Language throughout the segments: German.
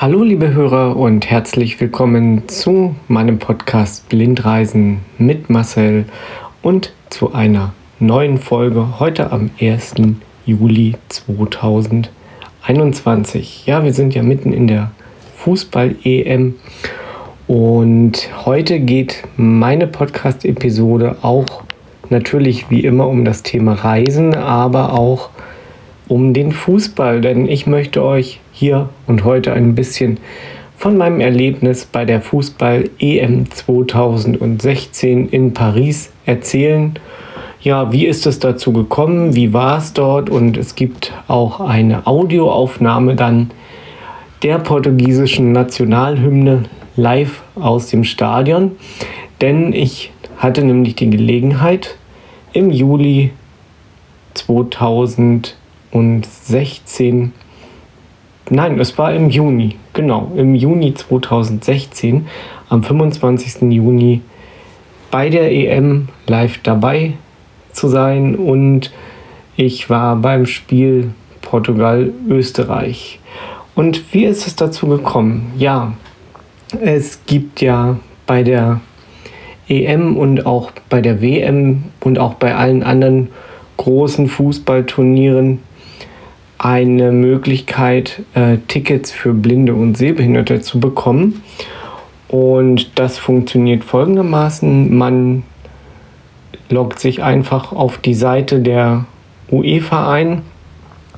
Hallo liebe Hörer und herzlich willkommen zu meinem Podcast Blindreisen mit Marcel und zu einer neuen Folge heute am 1. Juli 2021. Ja, wir sind ja mitten in der Fußball-EM und heute geht meine Podcast-Episode auch natürlich wie immer um das Thema Reisen, aber auch um den Fußball, denn ich möchte euch hier und heute ein bisschen von meinem Erlebnis bei der Fußball-EM 2016 in Paris erzählen. Ja, wie ist es dazu gekommen? Wie war es dort? Und es gibt auch eine Audioaufnahme dann der portugiesischen Nationalhymne live aus dem Stadion. Denn ich hatte nämlich die Gelegenheit, im Juli 2016, nein, es war im Juni, genau, im Juni 2016, am 25. Juni bei der EM live dabei zu sein und ich war beim Spiel Portugal-Österreich. Und wie ist es dazu gekommen? Ja, es gibt ja bei der EM und auch bei der WM und auch bei allen anderen großen Fußballturnieren eine Möglichkeit, äh, Tickets für Blinde und Sehbehinderte zu bekommen. Und das funktioniert folgendermaßen. Man loggt sich einfach auf die Seite der UEFA ein,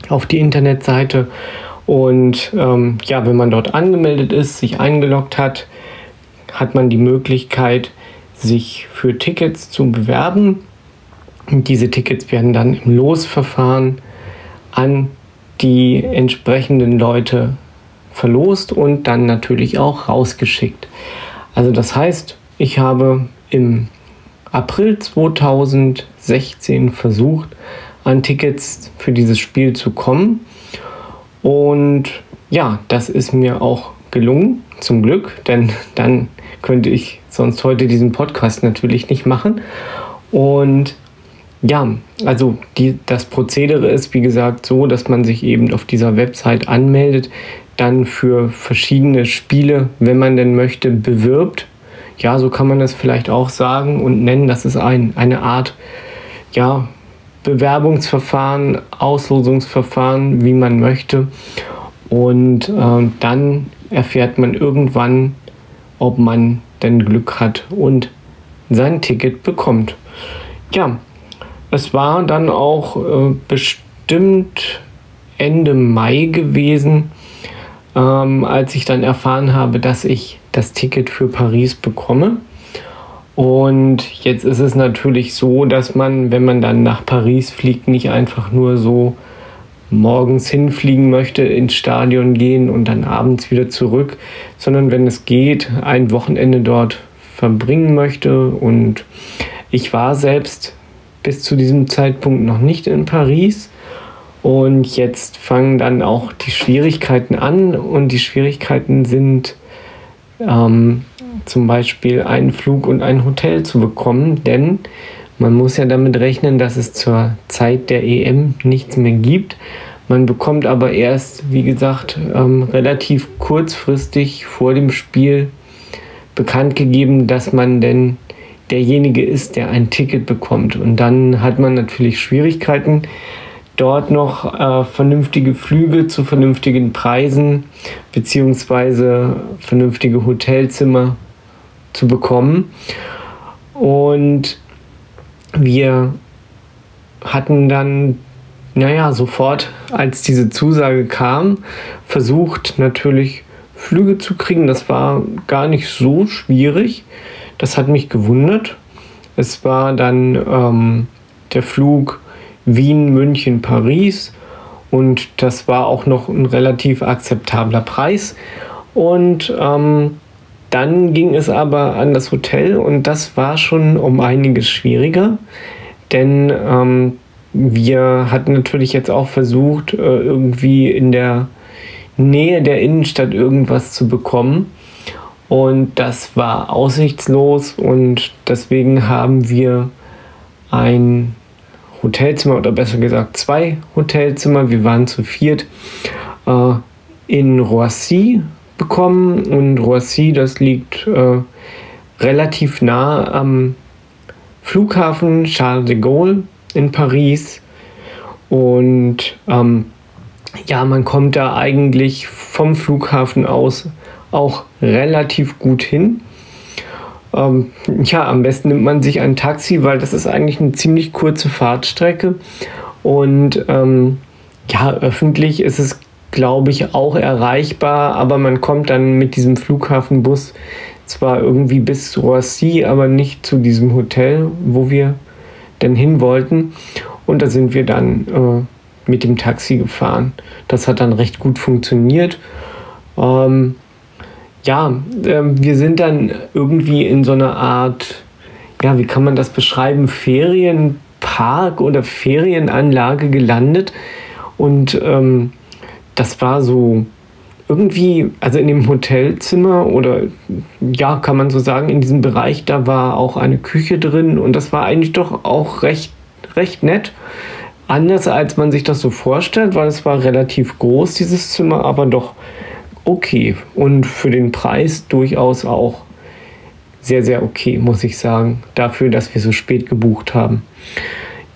auf die Internetseite. Und ähm, ja, wenn man dort angemeldet ist, sich eingeloggt hat, hat man die Möglichkeit, sich für Tickets zu bewerben. Und diese Tickets werden dann im Losverfahren an die entsprechenden Leute verlost und dann natürlich auch rausgeschickt. Also das heißt, ich habe im April 2016 versucht, an Tickets für dieses Spiel zu kommen. Und ja, das ist mir auch gelungen, zum Glück, denn dann könnte ich sonst heute diesen Podcast natürlich nicht machen. Und ja, also die, das Prozedere ist, wie gesagt, so, dass man sich eben auf dieser Website anmeldet, dann für verschiedene Spiele, wenn man denn möchte, bewirbt. Ja, so kann man das vielleicht auch sagen und nennen. Das ist ein, eine Art, ja, Bewerbungsverfahren, Auslosungsverfahren, wie man möchte. Und äh, dann erfährt man irgendwann, ob man denn Glück hat und sein Ticket bekommt. Ja, es war dann auch äh, bestimmt Ende Mai gewesen, ähm, als ich dann erfahren habe, dass ich das Ticket für Paris bekomme. Und jetzt ist es natürlich so, dass man, wenn man dann nach Paris fliegt, nicht einfach nur so morgens hinfliegen möchte, ins Stadion gehen und dann abends wieder zurück, sondern wenn es geht, ein Wochenende dort verbringen möchte. Und ich war selbst bis zu diesem Zeitpunkt noch nicht in Paris. Und jetzt fangen dann auch die Schwierigkeiten an. Und die Schwierigkeiten sind ähm, zum Beispiel einen Flug und ein Hotel zu bekommen, denn man muss ja damit rechnen, dass es zur Zeit der EM nichts mehr gibt. Man bekommt aber erst, wie gesagt, ähm, relativ kurzfristig vor dem Spiel bekannt gegeben, dass man denn derjenige ist, der ein Ticket bekommt. Und dann hat man natürlich Schwierigkeiten, dort noch äh, vernünftige Flüge zu vernünftigen Preisen beziehungsweise vernünftige Hotelzimmer zu bekommen. Und wir hatten dann, naja, sofort, als diese Zusage kam, versucht natürlich Flüge zu kriegen. Das war gar nicht so schwierig. Das hat mich gewundert. Es war dann ähm, der Flug Wien, München, Paris und das war auch noch ein relativ akzeptabler Preis. Und ähm, dann ging es aber an das Hotel und das war schon um einiges schwieriger, denn ähm, wir hatten natürlich jetzt auch versucht, äh, irgendwie in der Nähe der Innenstadt irgendwas zu bekommen. Und das war aussichtslos und deswegen haben wir ein Hotelzimmer oder besser gesagt zwei Hotelzimmer. Wir waren zu viert äh, in Roissy bekommen und Roissy, das liegt äh, relativ nah am Flughafen Charles de Gaulle in Paris. Und ähm, ja, man kommt da eigentlich vom Flughafen aus auch relativ gut hin. Ähm, ja, am besten nimmt man sich ein Taxi, weil das ist eigentlich eine ziemlich kurze Fahrtstrecke. Und ähm, ja, öffentlich ist es, glaube ich, auch erreichbar, aber man kommt dann mit diesem Flughafenbus zwar irgendwie bis Roissy, aber nicht zu diesem Hotel, wo wir denn hin wollten. Und da sind wir dann äh, mit dem Taxi gefahren. Das hat dann recht gut funktioniert. Ähm, ja, äh, wir sind dann irgendwie in so einer Art, ja, wie kann man das beschreiben, Ferienpark oder Ferienanlage gelandet. Und ähm, das war so irgendwie, also in dem Hotelzimmer oder ja, kann man so sagen, in diesem Bereich, da war auch eine Küche drin und das war eigentlich doch auch recht, recht nett. Anders als man sich das so vorstellt, weil es war relativ groß, dieses Zimmer, aber doch okay und für den Preis durchaus auch sehr, sehr okay, muss ich sagen, dafür, dass wir so spät gebucht haben.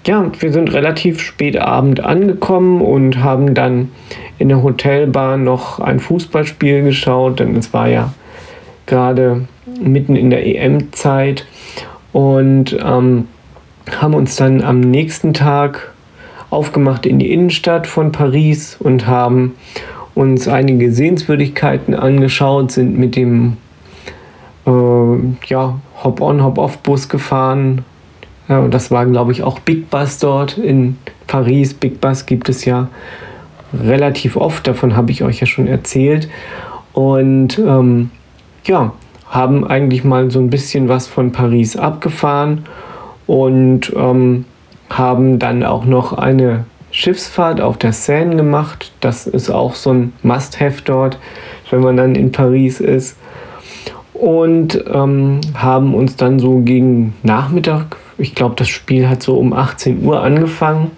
Ja, wir sind relativ spät Abend angekommen und haben dann in der Hotelbar noch ein Fußballspiel geschaut, denn es war ja gerade mitten in der EM-Zeit und ähm, haben uns dann am nächsten Tag aufgemacht in die Innenstadt von Paris und haben uns einige Sehenswürdigkeiten angeschaut, sind mit dem äh, ja, Hop-on, Hop-off-Bus gefahren. Ja, das war, glaube ich, auch Big Bus dort in Paris. Big Bus gibt es ja relativ oft, davon habe ich euch ja schon erzählt. Und ähm, ja, haben eigentlich mal so ein bisschen was von Paris abgefahren und ähm, haben dann auch noch eine Schiffsfahrt auf der Seine gemacht. Das ist auch so ein Must-Have dort, wenn man dann in Paris ist. Und ähm, haben uns dann so gegen Nachmittag, ich glaube, das Spiel hat so um 18 Uhr angefangen,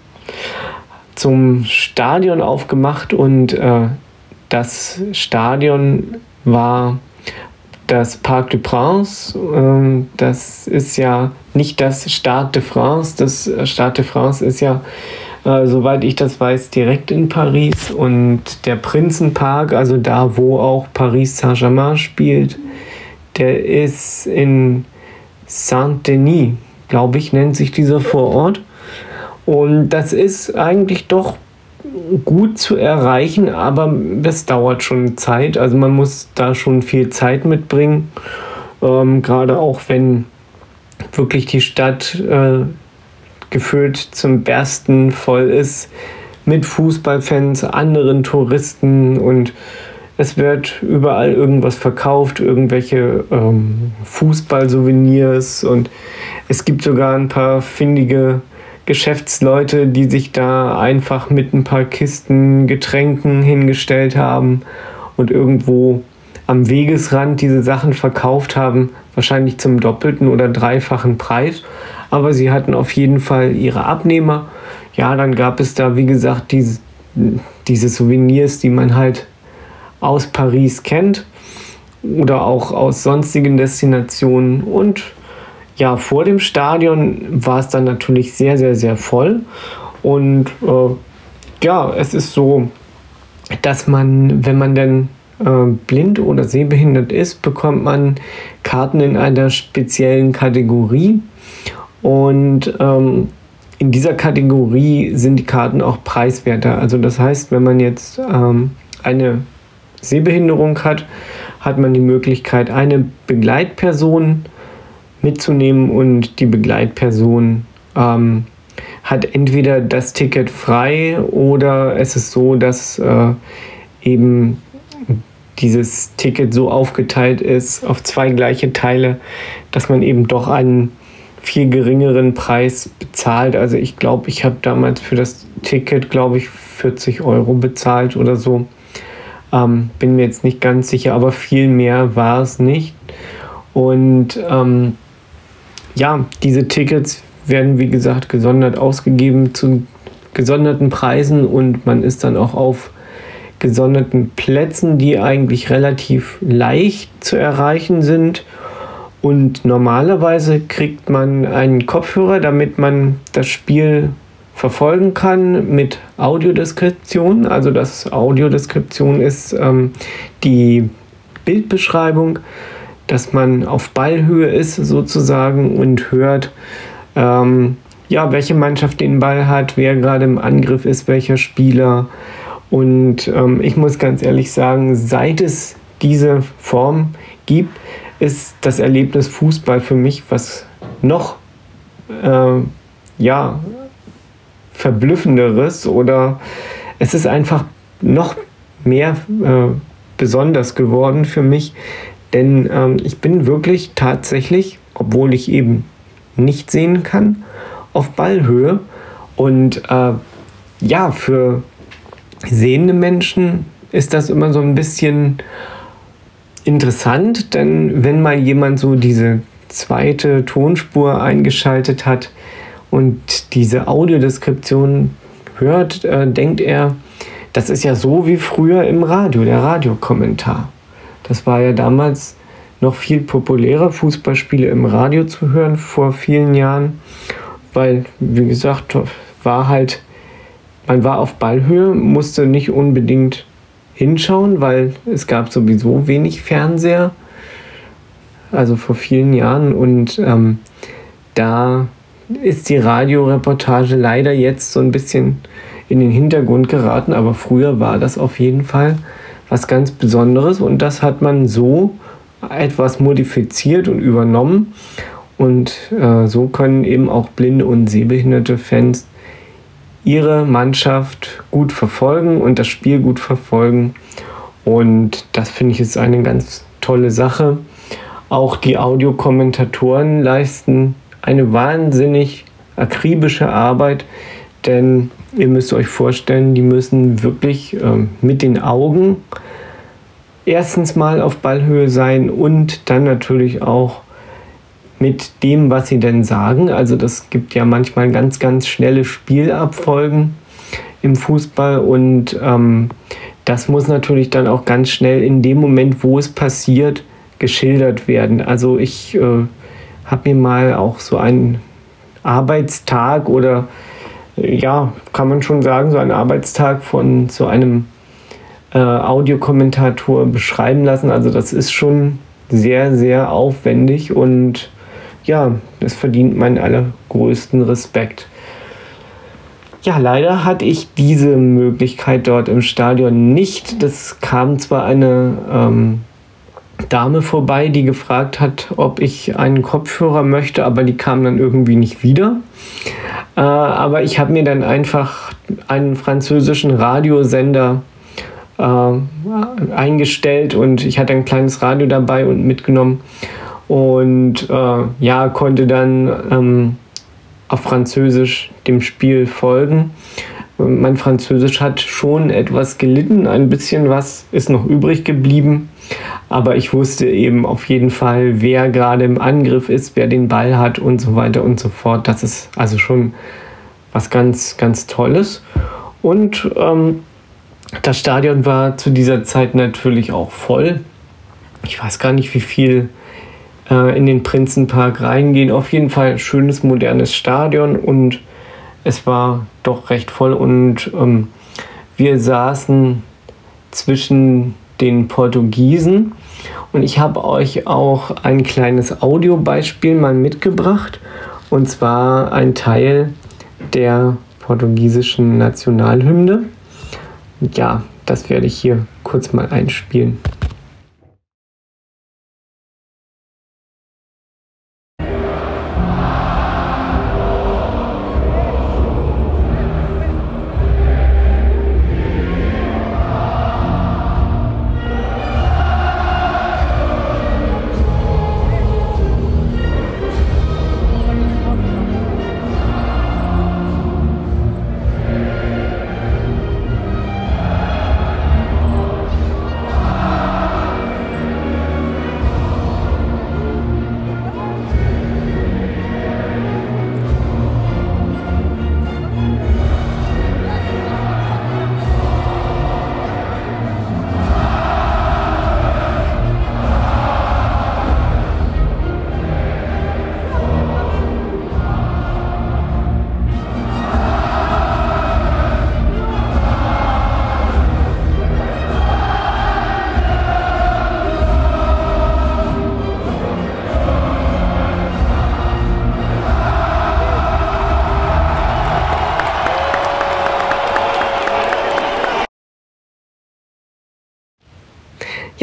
zum Stadion aufgemacht und äh, das Stadion war das Parc de France. Ähm, das ist ja nicht das Stade de France. Das Stade de France ist ja äh, soweit ich das weiß, direkt in Paris. Und der Prinzenpark, also da, wo auch Paris Saint-Germain spielt, der ist in Saint-Denis, glaube ich, nennt sich dieser Vorort. Und das ist eigentlich doch gut zu erreichen, aber das dauert schon Zeit. Also man muss da schon viel Zeit mitbringen. Ähm, Gerade auch wenn wirklich die Stadt äh, gefühlt zum Bersten voll ist mit Fußballfans, anderen Touristen und es wird überall irgendwas verkauft, irgendwelche ähm, Fußballsouvenirs und es gibt sogar ein paar findige Geschäftsleute, die sich da einfach mit ein paar Kisten Getränken hingestellt haben und irgendwo am Wegesrand diese Sachen verkauft haben, wahrscheinlich zum doppelten oder dreifachen Preis aber sie hatten auf jeden Fall ihre Abnehmer. Ja, dann gab es da, wie gesagt, diese, diese Souvenirs, die man halt aus Paris kennt oder auch aus sonstigen Destinationen. Und ja, vor dem Stadion war es dann natürlich sehr, sehr, sehr voll. Und äh, ja, es ist so, dass man, wenn man denn äh, blind oder sehbehindert ist, bekommt man Karten in einer speziellen Kategorie. Und ähm, in dieser Kategorie sind die Karten auch preiswerter. Also das heißt, wenn man jetzt ähm, eine Sehbehinderung hat, hat man die Möglichkeit, eine Begleitperson mitzunehmen und die Begleitperson ähm, hat entweder das Ticket frei oder es ist so, dass äh, eben dieses Ticket so aufgeteilt ist auf zwei gleiche Teile, dass man eben doch einen viel geringeren Preis bezahlt. Also ich glaube, ich habe damals für das Ticket, glaube ich, 40 Euro bezahlt oder so. Ähm, bin mir jetzt nicht ganz sicher, aber viel mehr war es nicht. Und ähm, ja, diese Tickets werden, wie gesagt, gesondert ausgegeben zu gesonderten Preisen und man ist dann auch auf gesonderten Plätzen, die eigentlich relativ leicht zu erreichen sind. Und normalerweise kriegt man einen Kopfhörer, damit man das Spiel verfolgen kann mit Audiodeskription. Also das Audiodeskription ist ähm, die Bildbeschreibung, dass man auf Ballhöhe ist sozusagen und hört, ähm, ja, welche Mannschaft den Ball hat, wer gerade im Angriff ist, welcher Spieler. Und ähm, ich muss ganz ehrlich sagen, seit es diese Form gibt, ist das Erlebnis Fußball für mich was noch äh, ja, verblüffenderes oder es ist einfach noch mehr äh, besonders geworden für mich, denn ähm, ich bin wirklich tatsächlich, obwohl ich eben nicht sehen kann, auf Ballhöhe. Und äh, ja, für sehende Menschen ist das immer so ein bisschen interessant, denn wenn mal jemand so diese zweite Tonspur eingeschaltet hat und diese Audiodeskription hört, äh, denkt er, das ist ja so wie früher im Radio, der Radiokommentar. Das war ja damals noch viel populärer, Fußballspiele im Radio zu hören vor vielen Jahren, weil, wie gesagt, war halt, man war auf Ballhöhe, musste nicht unbedingt hinschauen, weil es gab sowieso wenig Fernseher, also vor vielen Jahren. Und ähm, da ist die Radioreportage leider jetzt so ein bisschen in den Hintergrund geraten, aber früher war das auf jeden Fall was ganz Besonderes. Und das hat man so etwas modifiziert und übernommen. Und äh, so können eben auch blinde und sehbehinderte Fans ihre Mannschaft gut verfolgen und das Spiel gut verfolgen und das finde ich ist eine ganz tolle Sache. Auch die Audiokommentatoren leisten eine wahnsinnig akribische Arbeit, denn ihr müsst euch vorstellen, die müssen wirklich ähm, mit den Augen erstens mal auf Ballhöhe sein und dann natürlich auch mit dem, was sie denn sagen. Also das gibt ja manchmal ganz, ganz schnelle Spielabfolgen im Fußball und ähm, das muss natürlich dann auch ganz schnell in dem Moment, wo es passiert, geschildert werden. Also ich äh, habe mir mal auch so einen Arbeitstag oder ja, kann man schon sagen, so einen Arbeitstag von so einem äh, Audiokommentator beschreiben lassen. Also das ist schon sehr, sehr aufwendig und ja, es verdient meinen allergrößten Respekt. Ja, leider hatte ich diese Möglichkeit dort im Stadion nicht. Das kam zwar eine ähm, Dame vorbei, die gefragt hat, ob ich einen Kopfhörer möchte, aber die kam dann irgendwie nicht wieder. Äh, aber ich habe mir dann einfach einen französischen Radiosender äh, eingestellt und ich hatte ein kleines Radio dabei und mitgenommen und äh, ja, konnte dann ähm, auf Französisch dem Spiel folgen. Mein Französisch hat schon etwas gelitten, ein bisschen was ist noch übrig geblieben. Aber ich wusste eben auf jeden Fall, wer gerade im Angriff ist, wer den Ball hat und so weiter und so fort. Das ist also schon was ganz, ganz Tolles. Und ähm, das Stadion war zu dieser Zeit natürlich auch voll. Ich weiß gar nicht, wie viel äh, in den Prinzenpark reingehen. Auf jeden Fall schönes, modernes Stadion und es war doch recht voll und ähm, wir saßen zwischen den Portugiesen. Und ich habe euch auch ein kleines Audiobeispiel mal mitgebracht. Und zwar ein Teil der portugiesischen Nationalhymne. Ja, das werde ich hier kurz mal einspielen.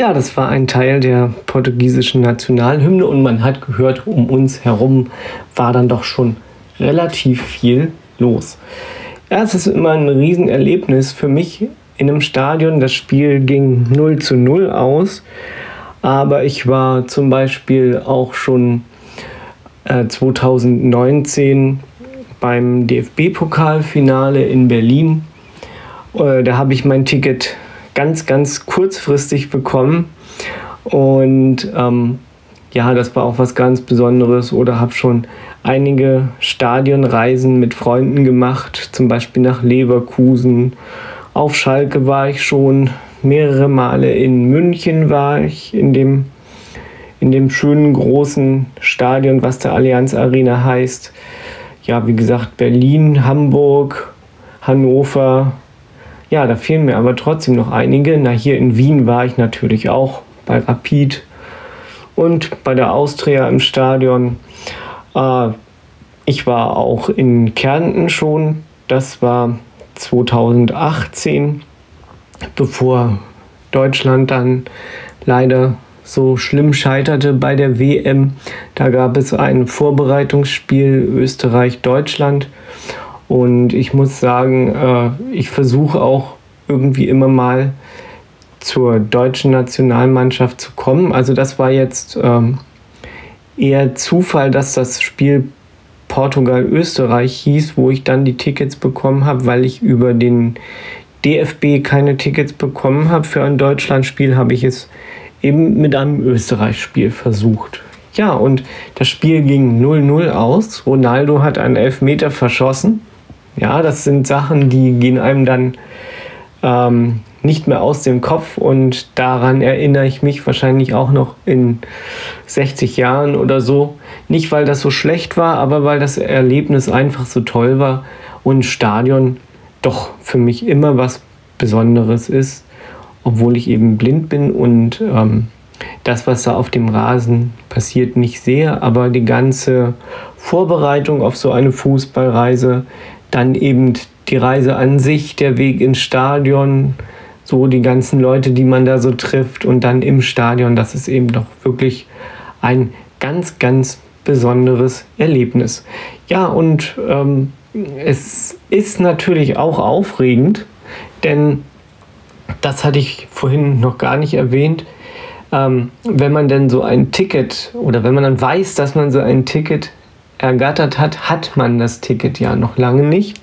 Ja, das war ein Teil der portugiesischen Nationalhymne und man hat gehört, um uns herum war dann doch schon relativ viel los. Ja, es ist immer ein Riesenerlebnis für mich in einem Stadion. Das Spiel ging 0 zu 0 aus, aber ich war zum Beispiel auch schon äh, 2019 beim DFB-Pokalfinale in Berlin. Äh, da habe ich mein Ticket ganz, ganz kurzfristig bekommen. Und ähm, ja, das war auch was ganz Besonderes. Oder habe schon einige Stadionreisen mit Freunden gemacht, zum Beispiel nach Leverkusen. Auf Schalke war ich schon mehrere Male. In München war ich in dem, in dem schönen großen Stadion, was der Allianz Arena heißt. Ja, wie gesagt, Berlin, Hamburg, Hannover, ja, da fehlen mir aber trotzdem noch einige. Na, hier in Wien war ich natürlich auch bei Rapid und bei der Austria im Stadion. Äh, ich war auch in Kärnten schon. Das war 2018, bevor Deutschland dann leider so schlimm scheiterte bei der WM. Da gab es ein Vorbereitungsspiel Österreich-Deutschland und ich muss sagen, äh, ich versuche auch irgendwie immer mal zur deutschen Nationalmannschaft zu kommen. Also das war jetzt ähm, eher Zufall, dass das Spiel Portugal-Österreich hieß, wo ich dann die Tickets bekommen habe, weil ich über den DFB keine Tickets bekommen habe. Für ein Deutschlandspiel habe ich es eben mit einem Österreich-Spiel versucht. Ja, und das Spiel ging 0-0 aus. Ronaldo hat einen Elfmeter verschossen. Ja, das sind Sachen, die gehen einem dann ähm, nicht mehr aus dem Kopf und daran erinnere ich mich wahrscheinlich auch noch in 60 Jahren oder so. Nicht, weil das so schlecht war, aber weil das Erlebnis einfach so toll war und Stadion doch für mich immer was Besonderes ist, obwohl ich eben blind bin und ähm, das, was da auf dem Rasen passiert, nicht sehe, aber die ganze Vorbereitung auf so eine Fußballreise, dann eben die Reise an sich, der Weg ins Stadion, so die ganzen Leute, die man da so trifft und dann im Stadion, das ist eben doch wirklich ein ganz, ganz besonderes Erlebnis. Ja, und ähm, es ist natürlich auch aufregend, denn das hatte ich vorhin noch gar nicht erwähnt. Ähm, wenn man denn so ein Ticket oder wenn man dann weiß, dass man so ein Ticket ergattert hat, hat man das Ticket ja noch lange nicht.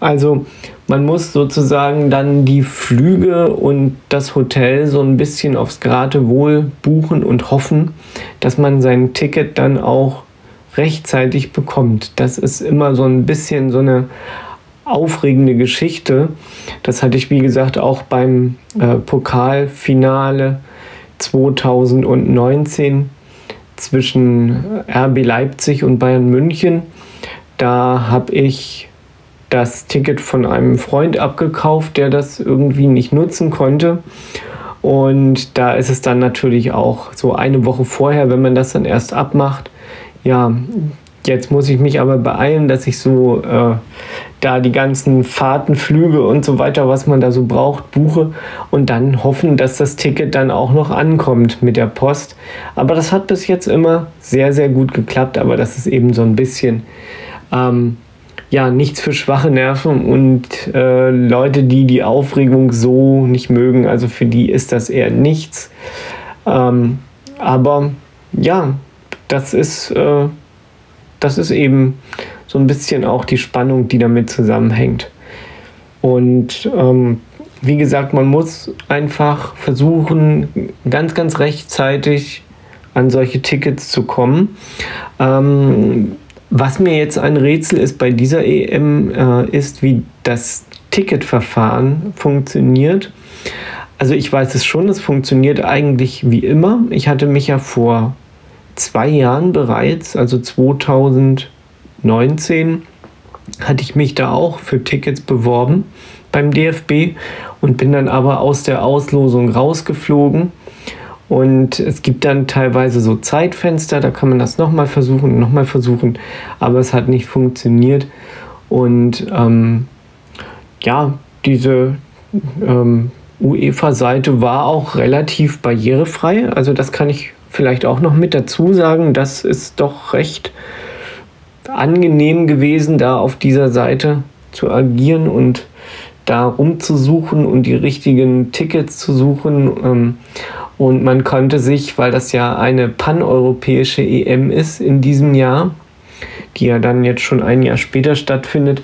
Also man muss sozusagen dann die Flüge und das Hotel so ein bisschen aufs Geratewohl buchen und hoffen, dass man sein Ticket dann auch rechtzeitig bekommt. Das ist immer so ein bisschen so eine aufregende Geschichte. Das hatte ich, wie gesagt, auch beim äh, Pokalfinale 2019 zwischen RB Leipzig und Bayern München. Da habe ich das Ticket von einem Freund abgekauft, der das irgendwie nicht nutzen konnte. Und da ist es dann natürlich auch so eine Woche vorher, wenn man das dann erst abmacht. Ja, jetzt muss ich mich aber beeilen, dass ich so äh, da die ganzen Fahrten, Flüge und so weiter, was man da so braucht, buche und dann hoffen, dass das Ticket dann auch noch ankommt mit der Post. Aber das hat bis jetzt immer sehr, sehr gut geklappt, aber das ist eben so ein bisschen ähm, ja nichts für schwache Nerven und äh, Leute, die die Aufregung so nicht mögen. Also für die ist das eher nichts. Ähm, aber ja, das ist, äh, das ist eben so ein bisschen auch die Spannung, die damit zusammenhängt. Und ähm, wie gesagt, man muss einfach versuchen, ganz, ganz rechtzeitig an solche Tickets zu kommen. Ähm, was mir jetzt ein Rätsel ist bei dieser EM, äh, ist, wie das Ticketverfahren funktioniert. Also ich weiß es schon, es funktioniert eigentlich wie immer. Ich hatte mich ja vor zwei Jahren bereits, also 2000 19 hatte ich mich da auch für Tickets beworben beim DFB und bin dann aber aus der Auslosung rausgeflogen. Und es gibt dann teilweise so Zeitfenster, da kann man das nochmal versuchen, nochmal versuchen, aber es hat nicht funktioniert. Und ähm, ja, diese ähm, UEFA-Seite war auch relativ barrierefrei. Also das kann ich vielleicht auch noch mit dazu sagen. Das ist doch recht angenehm gewesen, da auf dieser Seite zu agieren und da rumzusuchen und die richtigen Tickets zu suchen. Ähm, und man konnte sich, weil das ja eine paneuropäische EM ist in diesem Jahr, die ja dann jetzt schon ein Jahr später stattfindet,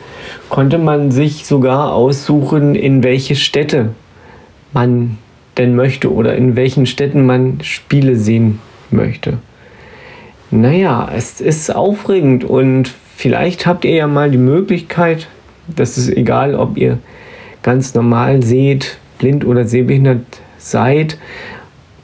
konnte man sich sogar aussuchen, in welche Städte man denn möchte oder in welchen Städten man Spiele sehen möchte. Naja, es ist aufregend und vielleicht habt ihr ja mal die Möglichkeit, das ist egal, ob ihr ganz normal seht, blind oder sehbehindert seid,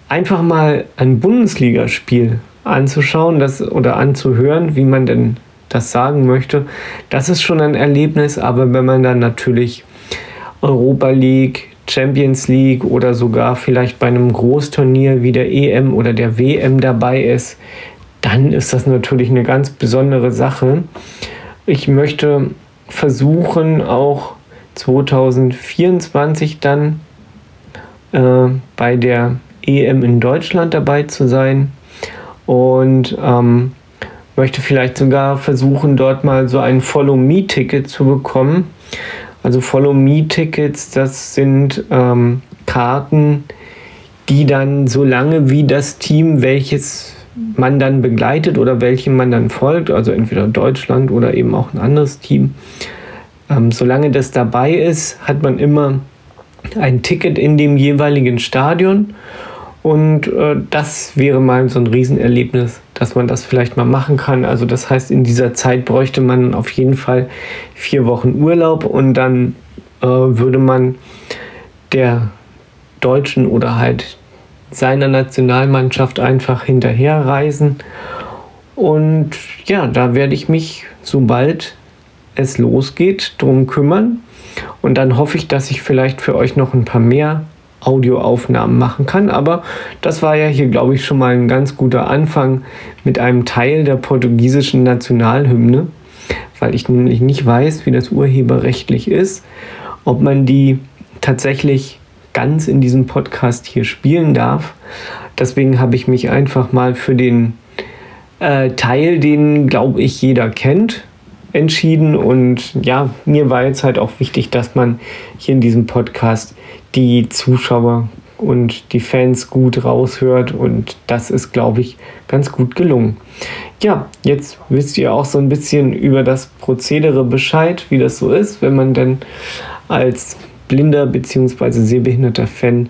einfach mal ein Bundesligaspiel anzuschauen das, oder anzuhören, wie man denn das sagen möchte. Das ist schon ein Erlebnis, aber wenn man dann natürlich Europa League, Champions League oder sogar vielleicht bei einem Großturnier wie der EM oder der WM dabei ist, dann ist das natürlich eine ganz besondere Sache. Ich möchte versuchen, auch 2024 dann äh, bei der EM in Deutschland dabei zu sein und ähm, möchte vielleicht sogar versuchen, dort mal so ein Follow-Me-Ticket zu bekommen. Also Follow-Me-Tickets, das sind ähm, Karten, die dann so lange wie das Team, welches man dann begleitet oder welchem man dann folgt, also entweder Deutschland oder eben auch ein anderes Team, ähm, solange das dabei ist, hat man immer ein Ticket in dem jeweiligen Stadion und äh, das wäre mal so ein Riesenerlebnis, dass man das vielleicht mal machen kann. Also das heißt, in dieser Zeit bräuchte man auf jeden Fall vier Wochen Urlaub und dann äh, würde man der deutschen oder halt seiner Nationalmannschaft einfach hinterherreisen. Und ja, da werde ich mich, sobald es losgeht, drum kümmern. Und dann hoffe ich, dass ich vielleicht für euch noch ein paar mehr Audioaufnahmen machen kann. Aber das war ja hier, glaube ich, schon mal ein ganz guter Anfang mit einem Teil der portugiesischen Nationalhymne, weil ich nämlich nicht weiß, wie das urheberrechtlich ist, ob man die tatsächlich ganz in diesem Podcast hier spielen darf. Deswegen habe ich mich einfach mal für den äh, Teil, den, glaube ich, jeder kennt, entschieden. Und ja, mir war jetzt halt auch wichtig, dass man hier in diesem Podcast die Zuschauer und die Fans gut raushört. Und das ist, glaube ich, ganz gut gelungen. Ja, jetzt wisst ihr auch so ein bisschen über das Prozedere Bescheid, wie das so ist, wenn man denn als blinder bzw. sehbehinderter Fan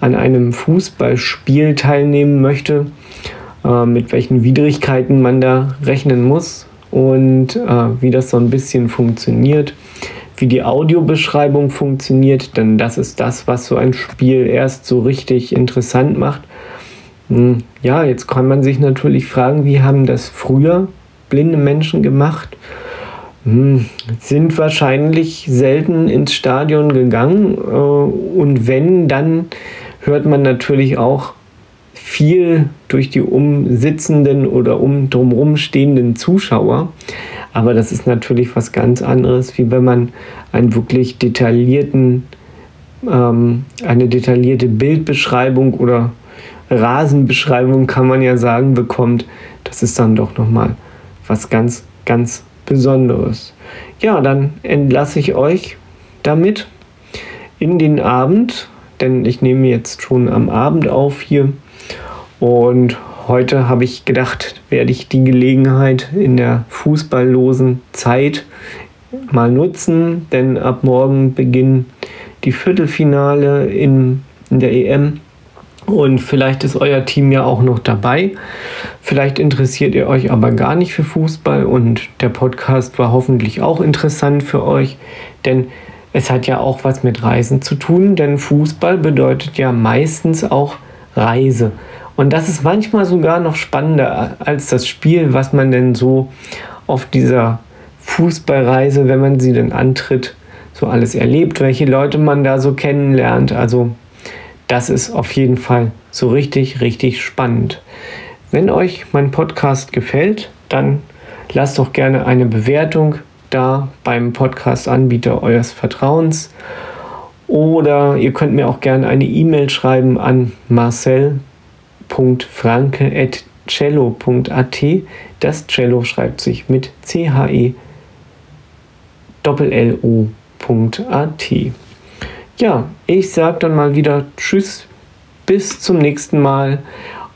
an einem Fußballspiel teilnehmen möchte, äh, mit welchen Widrigkeiten man da rechnen muss und äh, wie das so ein bisschen funktioniert, wie die Audiobeschreibung funktioniert, denn das ist das, was so ein Spiel erst so richtig interessant macht. Hm, ja, jetzt kann man sich natürlich fragen, wie haben das früher blinde Menschen gemacht? Hm, sind wahrscheinlich selten ins Stadion gegangen äh, und wenn, dann hört man natürlich auch viel durch die umsitzenden oder um drumherum stehenden Zuschauer. Aber das ist natürlich was ganz anderes, wie wenn man einen wirklich detaillierten, ähm, eine detaillierte Bildbeschreibung oder Rasenbeschreibung kann man ja sagen bekommt. Das ist dann doch nochmal was ganz, ganz Besonderes. Ja, dann entlasse ich euch damit in den Abend, denn ich nehme jetzt schon am Abend auf hier und heute habe ich gedacht, werde ich die Gelegenheit in der fußballlosen Zeit mal nutzen, denn ab morgen beginnen die Viertelfinale in, in der EM und vielleicht ist euer Team ja auch noch dabei. Vielleicht interessiert ihr euch aber gar nicht für Fußball und der Podcast war hoffentlich auch interessant für euch, denn es hat ja auch was mit Reisen zu tun, denn Fußball bedeutet ja meistens auch Reise. Und das ist manchmal sogar noch spannender als das Spiel, was man denn so auf dieser Fußballreise, wenn man sie denn antritt, so alles erlebt, welche Leute man da so kennenlernt. Also das ist auf jeden Fall so richtig, richtig spannend. Wenn euch mein Podcast gefällt, dann lasst doch gerne eine Bewertung da beim Podcast-Anbieter eures Vertrauens. Oder ihr könnt mir auch gerne eine E-Mail schreiben an marcel.franke.cello.at. Das Cello schreibt sich mit C-H-E L-O.at. Ja, ich sage dann mal wieder Tschüss, bis zum nächsten Mal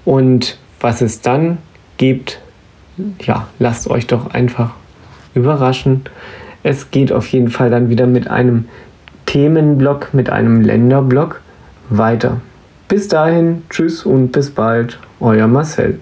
und was es dann gibt, ja, lasst euch doch einfach überraschen. Es geht auf jeden Fall dann wieder mit einem Themenblock, mit einem Länderblock weiter. Bis dahin, tschüss und bis bald, euer Marcel.